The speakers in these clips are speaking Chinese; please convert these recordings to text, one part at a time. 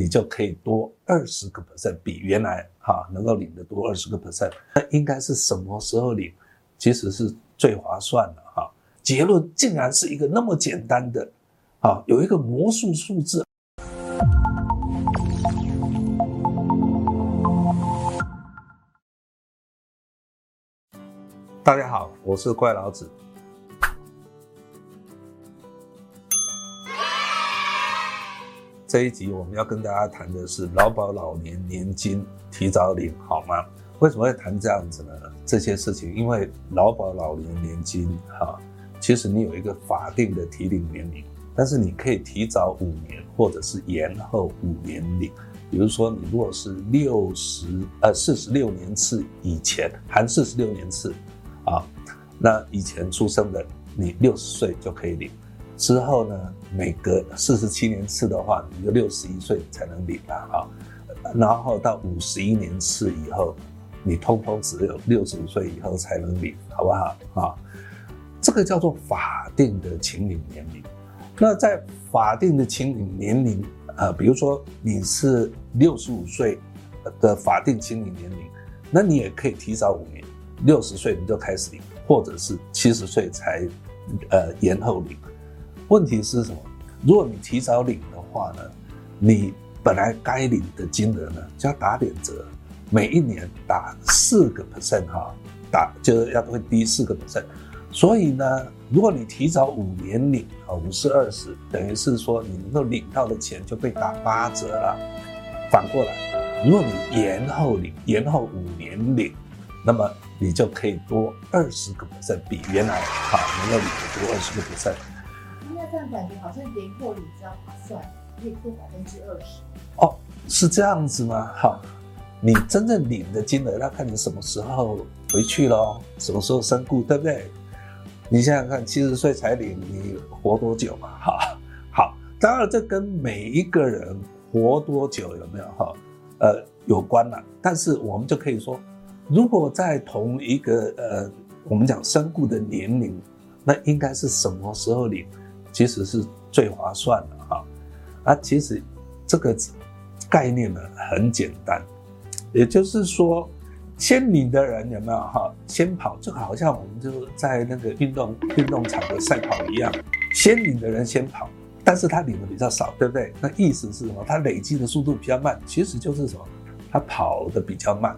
你就可以多二十个 percent，比原来哈能够领的多二十个 percent。那应该是什么时候领？其实是最划算的哈。结论竟然是一个那么简单的，啊，有一个魔术数字。大家好，我是怪老子。这一集我们要跟大家谈的是劳保老年年金提早领好吗？为什么会谈这样子呢？这些事情，因为劳保老年年金哈，其实你有一个法定的提领年龄，但是你可以提早五年，或者是延后五年领。比如说，你如果是六十呃四十六年次以前，含四十六年次啊，那以前出生的，你六十岁就可以领。之后呢，每隔四十七年次的话，你就六十一岁才能领了啊。然后到五十一年次以后，你通通只有六十五岁以后才能领，好不好啊？这个叫做法定的请领年龄。那在法定的请领年龄，呃，比如说你是六十五岁的法定请领年龄，那你也可以提早五年，六十岁你就开始领，或者是七十岁才呃延后领。问题是什么？如果你提早领的话呢，你本来该领的金额呢就要打点折，每一年打四个 percent 哈，打就是要会低四个 percent。所以呢，如果你提早五年领啊，五四二十，等于是说你能够领到的钱就被打八折了。反过来，如果你延后领，延后五年领，那么你就可以多二十个 percent，比原来哈能够领的多二十个 percent。这样感觉好像年货领比较划算，可以多百分之二十。哦，是这样子吗？好，你真正领的金额要看你什么时候回去咯，什么时候身故，对不对？你想想看，七十岁才领，你活多久嘛？哈，好，当然这跟每一个人活多久有没有哈，呃，有关了。但是我们就可以说，如果在同一个呃，我们讲身故的年龄，那应该是什么时候领？其实是最划算的哈，啊，其实这个概念呢很简单，也就是说，先领的人有没有哈？先跑，就好像我们就在那个运动运动场的赛跑一样，先领的人先跑，但是他领的比较少，对不对？那意思是什么？他累积的速度比较慢，其实就是什么？他跑的比较慢。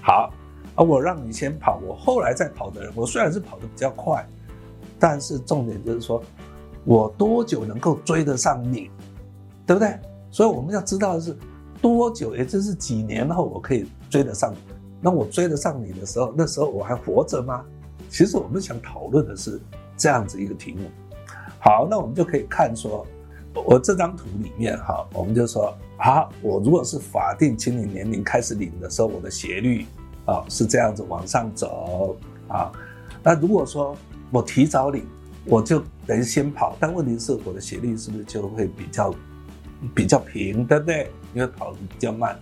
好，而我让你先跑，我后来再跑的人，我虽然是跑的比较快，但是重点就是说。我多久能够追得上你，对不对？所以我们要知道的是多久，也就是几年后我可以追得上你。那我追得上你的时候，那时候我还活着吗？其实我们想讨论的是这样子一个题目。好，那我们就可以看说，我这张图里面哈，我们就说，好，我如果是法定青年年龄开始领的时候，我的斜率啊是这样子往上走啊。那如果说我提早领，我就等于先跑，但问题是我的斜率是不是就会比较比较平，对不对？因为跑得比较慢，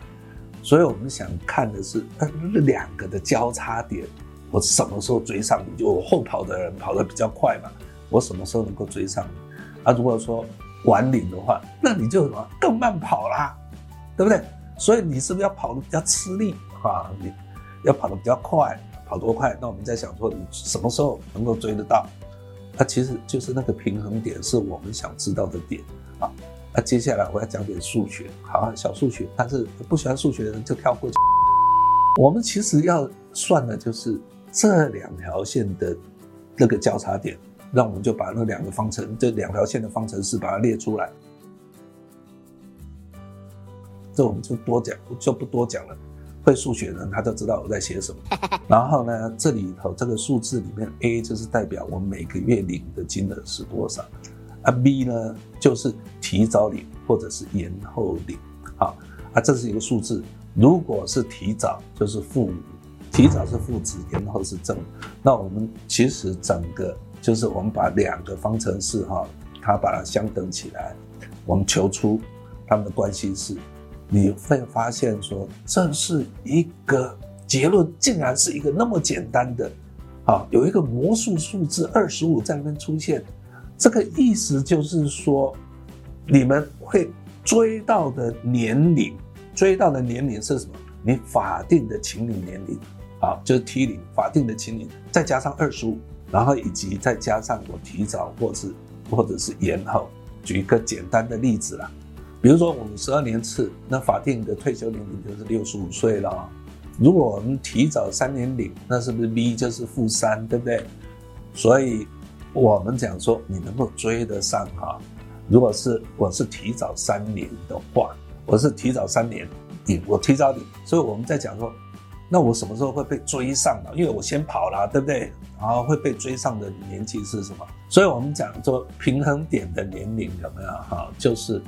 所以我们想看的是那两个的交叉点，我什么时候追上你？就我后跑的人跑得比较快嘛，我什么时候能够追上你？啊，如果说晚领的话，那你就什么更慢跑啦，对不对？所以你是不是要跑得比较吃力啊？你要跑得比较快，跑多快？那我们在想说，你什么时候能够追得到？它其实就是那个平衡点，是我们想知道的点啊。那接下来我要讲点数学，好，小数学，但是不喜欢数学的人就跳过去。我们其实要算的就是这两条线的那个交叉点，那我们就把那两个方程，这两条线的方程式把它列出来。这我们就多讲，就不多讲了。会数学的人他都知道我在写什么。然后呢，这里头这个数字里面，A 就是代表我每个月领的金额是多少，啊，B 呢就是提早领或者是延后领。好，啊，这是一个数字。如果是提早，就是负；提早是负值，延后是正。那我们其实整个就是我们把两个方程式哈，它把它相等起来，我们求出它们的关系式。你会发现说，这是一个结论，竟然是一个那么简单的，啊，有一个魔术数字二十五在那边出现，这个意思就是说，你们会追到的年龄，追到的年龄是什么？你法定的情侣年龄，好，就是 T 零法定的情侣，再加上二十五，然后以及再加上我提早或是或者是延后。举一个简单的例子啦，比如说我们十二年次，那法定的退休年龄就是六十五岁了。如果我们提早三年领，那是不是 V 就是负三，对不对？所以我们讲说，你能够追得上哈？如果是我是提早三年的话，我是提早三年领。我提早领，所以我们在讲说，那我什么时候会被追上呢？因为我先跑了，对不对？然后会被追上的年纪是什么？所以我们讲说平衡点的年龄有没有哈？就是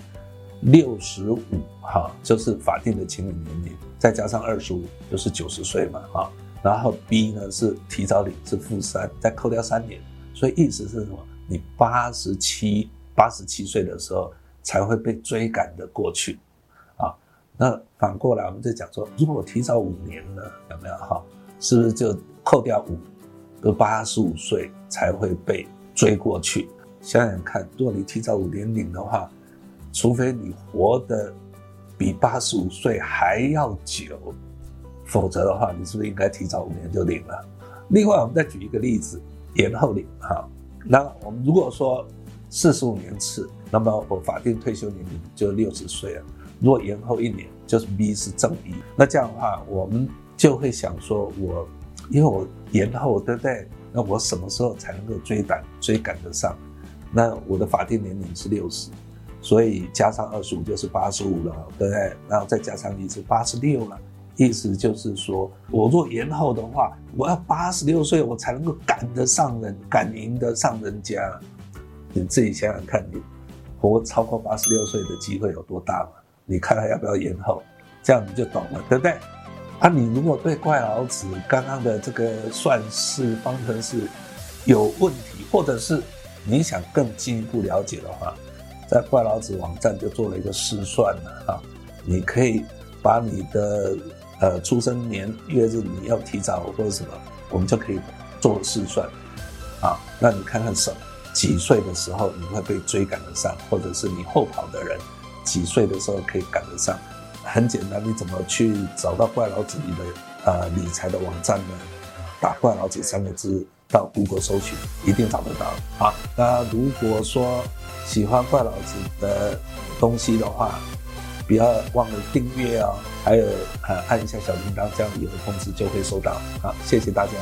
六十五哈，就是法定的请领年龄，再加上二十五，就是九十岁嘛哈。然后 B 呢是提早领是负三，再扣掉三年，所以意思是什么？你八十七八十七岁的时候才会被追赶的过去。啊那反过来，我们就讲说，如果我提早五年了，有没有哈？是不是就扣掉五，都八十五岁才会被追过去？想想看，如果你提早五年领的话，除非你活得比八十五岁还要久，否则的话，你是不是应该提早五年就领了？另外，我们再举一个例子，延后领哈。那我们如果说四十五年次，那么我法定退休年龄就六十岁了。如果延后一年，就是 B 是正一，那这样的话，我们就会想说，我因为我延后，对不对？那我什么时候才能够追赶追赶得上？那我的法定年龄是六十，所以加上二十五就是八十五了，对不对？然后再加上一是八十六了，意思就是说，我若延后的话，我要八十六岁我才能够赶得上人，赶赢得上人家。你自己想想看，你活超过八十六岁的机会有多大嘛？你看他要不要延后，这样你就懂了，对不对？啊，你如果对怪老子刚刚的这个算式方程式有问题，或者是你想更进一步了解的话，在怪老子网站就做了一个试算了啊。你可以把你的呃出生年月日你要提早或者什么，我们就可以做试算啊。那你看看什么几岁的时候你会被追赶得上，或者是你后跑的人。几岁的时候可以赶得上？很简单，你怎么去找到怪老子你的呃理财的网站呢？打“怪老子”三个字到谷歌搜寻，一定找得到。啊，那如果说喜欢怪老子的东西的话，不要忘了订阅哦，还有呃按一下小铃铛，这样有的通知就会收到。好，谢谢大家。